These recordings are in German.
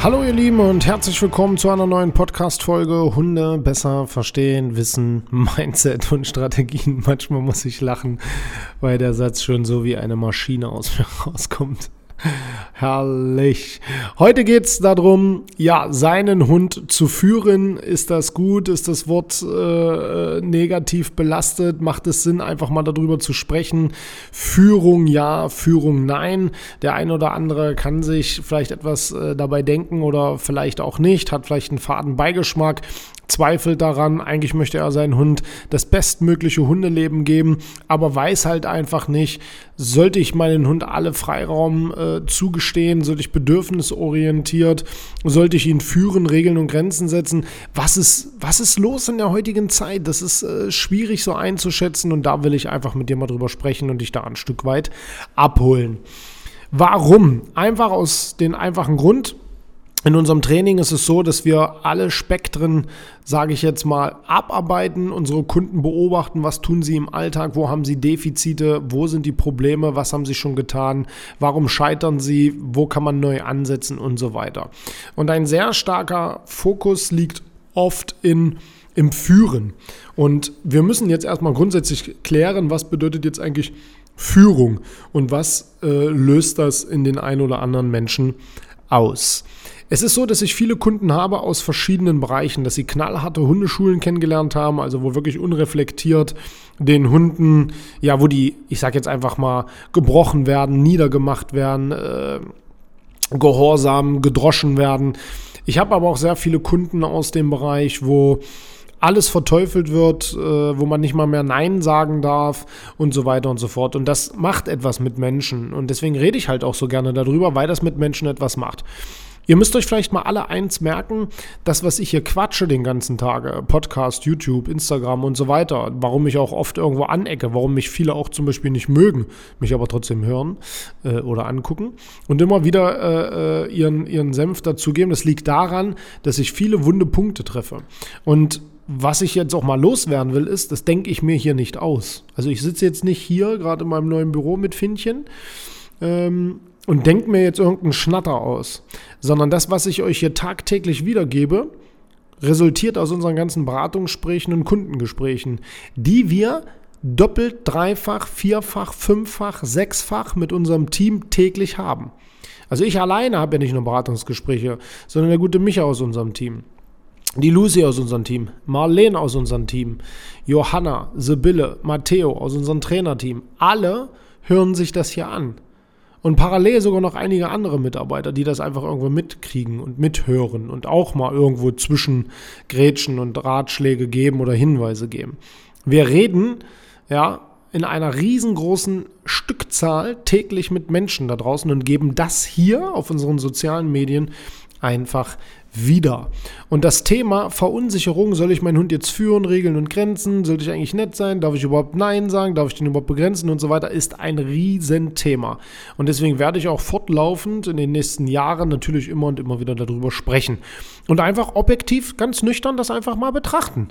Hallo ihr Lieben und herzlich willkommen zu einer neuen Podcast-Folge Hunde besser verstehen, wissen, Mindset und Strategien. Manchmal muss ich lachen, weil der Satz schon so wie eine Maschine aus mir rauskommt. Herrlich. Heute geht es darum, ja, seinen Hund zu führen. Ist das gut? Ist das Wort äh, negativ belastet? Macht es Sinn, einfach mal darüber zu sprechen? Führung ja, Führung nein. Der ein oder andere kann sich vielleicht etwas äh, dabei denken oder vielleicht auch nicht, hat vielleicht einen faden Beigeschmack zweifelt daran, eigentlich möchte er seinen Hund das bestmögliche Hundeleben geben, aber weiß halt einfach nicht, sollte ich meinen Hund alle Freiraum äh, zugestehen, sollte ich bedürfnisorientiert, sollte ich ihn führen, Regeln und Grenzen setzen, was ist, was ist los in der heutigen Zeit? Das ist äh, schwierig so einzuschätzen und da will ich einfach mit dir mal drüber sprechen und dich da ein Stück weit abholen. Warum? Einfach aus dem einfachen Grund, in unserem Training ist es so, dass wir alle Spektren, sage ich jetzt mal, abarbeiten, unsere Kunden beobachten, was tun sie im Alltag, wo haben sie Defizite, wo sind die Probleme, was haben sie schon getan, warum scheitern sie, wo kann man neu ansetzen und so weiter. Und ein sehr starker Fokus liegt oft in im Führen. Und wir müssen jetzt erstmal grundsätzlich klären, was bedeutet jetzt eigentlich Führung und was äh, löst das in den ein oder anderen Menschen aus. Es ist so, dass ich viele Kunden habe aus verschiedenen Bereichen, dass sie knallharte Hundeschulen kennengelernt haben, also wo wirklich unreflektiert den Hunden, ja, wo die, ich sag jetzt einfach mal, gebrochen werden, niedergemacht werden, äh, gehorsam, gedroschen werden. Ich habe aber auch sehr viele Kunden aus dem Bereich, wo alles verteufelt wird, äh, wo man nicht mal mehr Nein sagen darf und so weiter und so fort. Und das macht etwas mit Menschen. Und deswegen rede ich halt auch so gerne darüber, weil das mit Menschen etwas macht. Ihr müsst euch vielleicht mal alle eins merken, das, was ich hier quatsche den ganzen Tag, Podcast, YouTube, Instagram und so weiter, warum ich auch oft irgendwo anecke, warum mich viele auch zum Beispiel nicht mögen, mich aber trotzdem hören äh, oder angucken und immer wieder äh, äh ihren, ihren Senf dazugeben, das liegt daran, dass ich viele wunde Punkte treffe. Und was ich jetzt auch mal loswerden will, ist, das denke ich mir hier nicht aus. Also ich sitze jetzt nicht hier, gerade in meinem neuen Büro mit Finnchen. Ähm, und denkt mir jetzt irgendeinen Schnatter aus, sondern das, was ich euch hier tagtäglich wiedergebe, resultiert aus unseren ganzen Beratungsgesprächen und Kundengesprächen, die wir doppelt, dreifach, vierfach, fünffach, sechsfach mit unserem Team täglich haben. Also ich alleine habe ja nicht nur Beratungsgespräche, sondern der gute Micha aus unserem Team. Die Lucy aus unserem Team, Marlene aus unserem Team, Johanna, Sibylle, Matteo aus unserem Trainerteam. Alle hören sich das hier an. Und parallel sogar noch einige andere Mitarbeiter, die das einfach irgendwo mitkriegen und mithören und auch mal irgendwo zwischen Grätschen und Ratschläge geben oder Hinweise geben. Wir reden, ja, in einer riesengroßen Stückzahl täglich mit Menschen da draußen und geben das hier auf unseren sozialen Medien einfach wieder. Und das Thema Verunsicherung, soll ich meinen Hund jetzt führen, Regeln und Grenzen? Sollte ich eigentlich nett sein? Darf ich überhaupt Nein sagen? Darf ich den überhaupt begrenzen und so weiter? Ist ein Riesenthema. Und deswegen werde ich auch fortlaufend in den nächsten Jahren natürlich immer und immer wieder darüber sprechen. Und einfach objektiv, ganz nüchtern das einfach mal betrachten.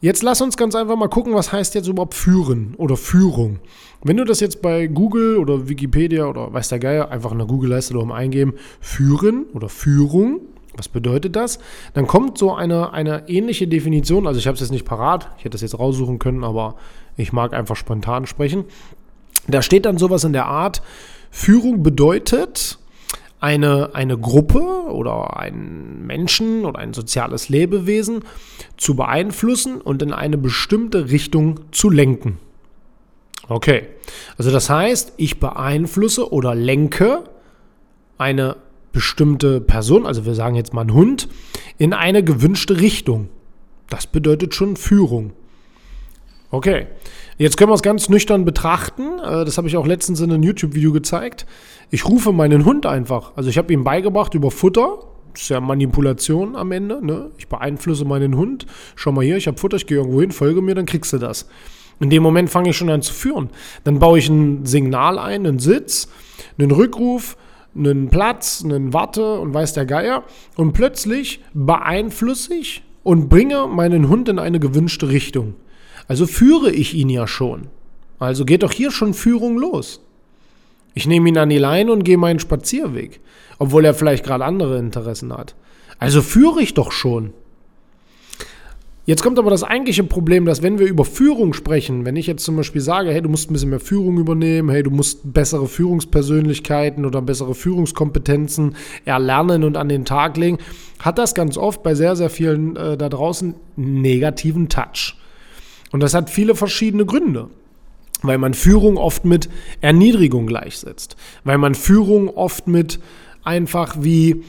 Jetzt lass uns ganz einfach mal gucken, was heißt jetzt überhaupt führen oder Führung. Wenn du das jetzt bei Google oder Wikipedia oder weiß der Geier einfach in der Google-Leiste darum eingeben, führen oder Führung, was bedeutet das? Dann kommt so eine, eine ähnliche Definition, also ich habe es jetzt nicht parat, ich hätte es jetzt raussuchen können, aber ich mag einfach spontan sprechen. Da steht dann sowas in der Art, Führung bedeutet, eine, eine Gruppe oder einen Menschen oder ein soziales Lebewesen zu beeinflussen und in eine bestimmte Richtung zu lenken. Okay, also das heißt, ich beeinflusse oder lenke eine bestimmte Person, also wir sagen jetzt mal einen Hund, in eine gewünschte Richtung. Das bedeutet schon Führung. Okay, jetzt können wir es ganz nüchtern betrachten. Äh, das habe ich auch letztens in einem YouTube-Video gezeigt. Ich rufe meinen Hund einfach. Also ich habe ihm beigebracht über Futter. Das ist ja Manipulation am Ende. Ne? Ich beeinflusse meinen Hund. Schau mal hier, ich habe Futter, ich gehe irgendwo hin, folge mir, dann kriegst du das. In dem Moment fange ich schon an zu führen. Dann baue ich ein Signal ein, einen Sitz, einen Rückruf, einen Platz, einen Warte und weiß der Geier. Und plötzlich beeinflusse ich und bringe meinen Hund in eine gewünschte Richtung. Also führe ich ihn ja schon. Also geht doch hier schon Führung los. Ich nehme ihn an die Leine und gehe meinen Spazierweg, obwohl er vielleicht gerade andere Interessen hat. Also führe ich doch schon. Jetzt kommt aber das eigentliche Problem, dass wenn wir über Führung sprechen, wenn ich jetzt zum Beispiel sage, hey, du musst ein bisschen mehr Führung übernehmen, hey, du musst bessere Führungspersönlichkeiten oder bessere Führungskompetenzen erlernen und an den Tag legen, hat das ganz oft bei sehr, sehr vielen äh, da draußen negativen Touch. Und das hat viele verschiedene Gründe. Weil man Führung oft mit Erniedrigung gleichsetzt. Weil man Führung oft mit einfach wie,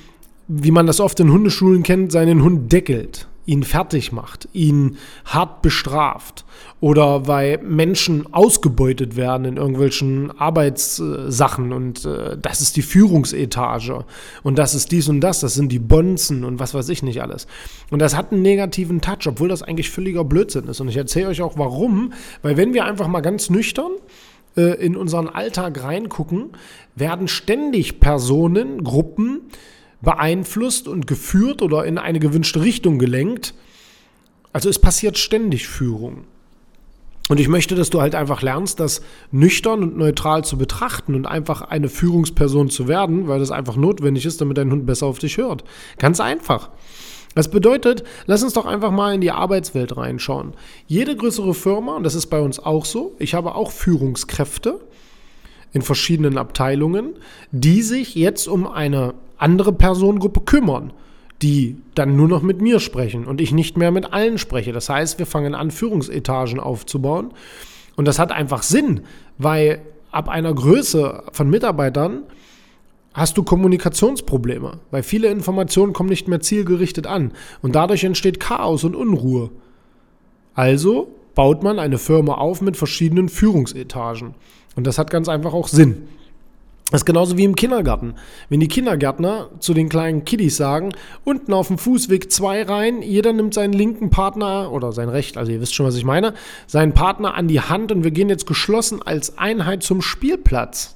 wie man das oft in Hundeschulen kennt, seinen Hund deckelt ihn fertig macht, ihn hart bestraft oder weil Menschen ausgebeutet werden in irgendwelchen Arbeitssachen und äh, das ist die Führungsetage und das ist dies und das, das sind die Bonzen und was weiß ich nicht alles. Und das hat einen negativen Touch, obwohl das eigentlich völliger Blödsinn ist. Und ich erzähle euch auch warum, weil wenn wir einfach mal ganz nüchtern äh, in unseren Alltag reingucken, werden ständig Personen, Gruppen, beeinflusst und geführt oder in eine gewünschte Richtung gelenkt. Also es passiert ständig Führung. Und ich möchte, dass du halt einfach lernst, das nüchtern und neutral zu betrachten und einfach eine Führungsperson zu werden, weil das einfach notwendig ist, damit dein Hund besser auf dich hört. Ganz einfach. Das bedeutet, lass uns doch einfach mal in die Arbeitswelt reinschauen. Jede größere Firma, und das ist bei uns auch so, ich habe auch Führungskräfte in verschiedenen Abteilungen, die sich jetzt um eine andere Personengruppe kümmern, die dann nur noch mit mir sprechen und ich nicht mehr mit allen spreche. Das heißt, wir fangen an, Führungsetagen aufzubauen. Und das hat einfach Sinn, weil ab einer Größe von Mitarbeitern hast du Kommunikationsprobleme, weil viele Informationen kommen nicht mehr zielgerichtet an und dadurch entsteht Chaos und Unruhe. Also baut man eine Firma auf mit verschiedenen Führungsetagen. Und das hat ganz einfach auch Sinn. Das ist genauso wie im Kindergarten. Wenn die Kindergärtner zu den kleinen Kiddies sagen, unten auf dem Fußweg zwei rein, jeder nimmt seinen linken Partner oder sein Recht, also ihr wisst schon, was ich meine, seinen Partner an die Hand und wir gehen jetzt geschlossen als Einheit zum Spielplatz.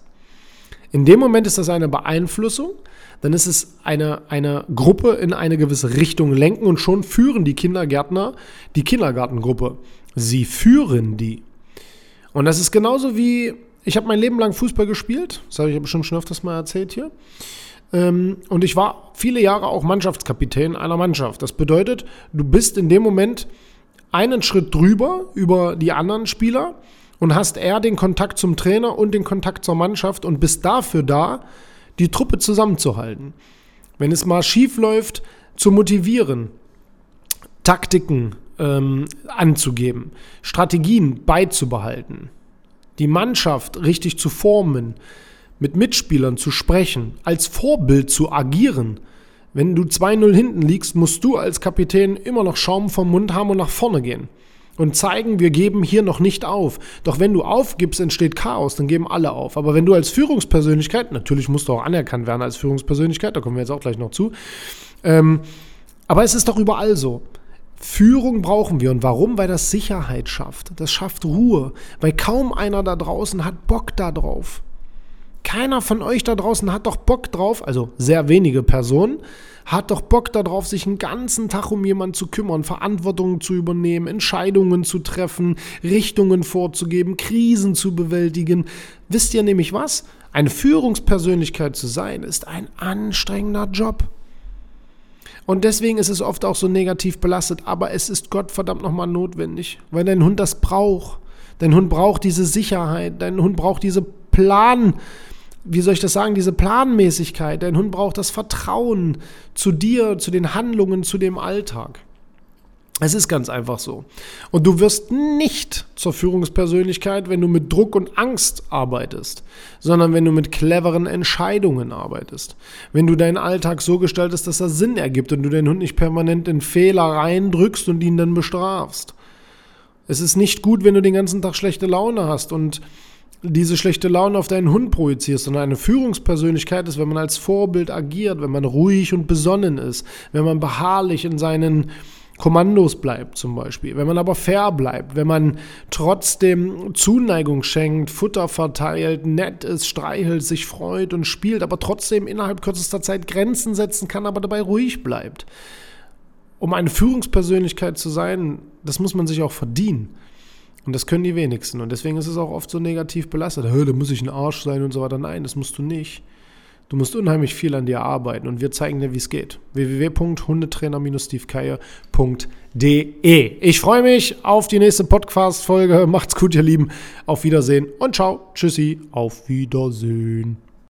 In dem Moment ist das eine Beeinflussung, dann ist es eine, eine Gruppe in eine gewisse Richtung lenken und schon führen die Kindergärtner die Kindergartengruppe. Sie führen die. Und das ist genauso wie ich habe mein Leben lang Fußball gespielt. Das habe ich ja bestimmt schon öfters mal erzählt hier. Ähm, und ich war viele Jahre auch Mannschaftskapitän einer Mannschaft. Das bedeutet, du bist in dem Moment einen Schritt drüber über die anderen Spieler und hast eher den Kontakt zum Trainer und den Kontakt zur Mannschaft und bist dafür da, die Truppe zusammenzuhalten. Wenn es mal schief läuft, zu motivieren, Taktiken ähm, anzugeben, Strategien beizubehalten die Mannschaft richtig zu formen, mit Mitspielern zu sprechen, als Vorbild zu agieren. Wenn du 2-0 hinten liegst, musst du als Kapitän immer noch Schaum vom Mund haben und nach vorne gehen. Und zeigen, wir geben hier noch nicht auf. Doch wenn du aufgibst, entsteht Chaos, dann geben alle auf. Aber wenn du als Führungspersönlichkeit, natürlich musst du auch anerkannt werden als Führungspersönlichkeit, da kommen wir jetzt auch gleich noch zu, ähm, aber es ist doch überall so. Führung brauchen wir. Und warum? Weil das Sicherheit schafft. Das schafft Ruhe. Weil kaum einer da draußen hat Bock da drauf. Keiner von euch da draußen hat doch Bock drauf, also sehr wenige Personen, hat doch Bock darauf, sich einen ganzen Tag um jemanden zu kümmern, Verantwortung zu übernehmen, Entscheidungen zu treffen, Richtungen vorzugeben, Krisen zu bewältigen. Wisst ihr nämlich was? Eine Führungspersönlichkeit zu sein, ist ein anstrengender Job. Und deswegen ist es oft auch so negativ belastet. Aber es ist Gott verdammt nochmal notwendig, weil dein Hund das braucht. Dein Hund braucht diese Sicherheit. Dein Hund braucht diese Plan, wie soll ich das sagen, diese Planmäßigkeit. Dein Hund braucht das Vertrauen zu dir, zu den Handlungen, zu dem Alltag. Es ist ganz einfach so. Und du wirst nicht zur Führungspersönlichkeit, wenn du mit Druck und Angst arbeitest, sondern wenn du mit cleveren Entscheidungen arbeitest. Wenn du deinen Alltag so gestaltest, dass er Sinn ergibt und du den Hund nicht permanent in Fehler reindrückst und ihn dann bestrafst. Es ist nicht gut, wenn du den ganzen Tag schlechte Laune hast und diese schlechte Laune auf deinen Hund projizierst, sondern eine Führungspersönlichkeit ist, wenn man als Vorbild agiert, wenn man ruhig und besonnen ist, wenn man beharrlich in seinen Kommandos bleibt zum Beispiel, wenn man aber fair bleibt, wenn man trotzdem Zuneigung schenkt, Futter verteilt, nett ist, streichelt, sich freut und spielt, aber trotzdem innerhalb kürzester Zeit Grenzen setzen kann, aber dabei ruhig bleibt. Um eine Führungspersönlichkeit zu sein, das muss man sich auch verdienen. Und das können die wenigsten. Und deswegen ist es auch oft so negativ belastet. Da muss ich ein Arsch sein und so weiter. Nein, das musst du nicht. Du musst unheimlich viel an dir arbeiten und wir zeigen dir, wie es geht. www.hundetrainer-stevekeier.de Ich freue mich auf die nächste Podcast-Folge. Macht's gut, ihr Lieben. Auf Wiedersehen und ciao. Tschüssi. Auf Wiedersehen.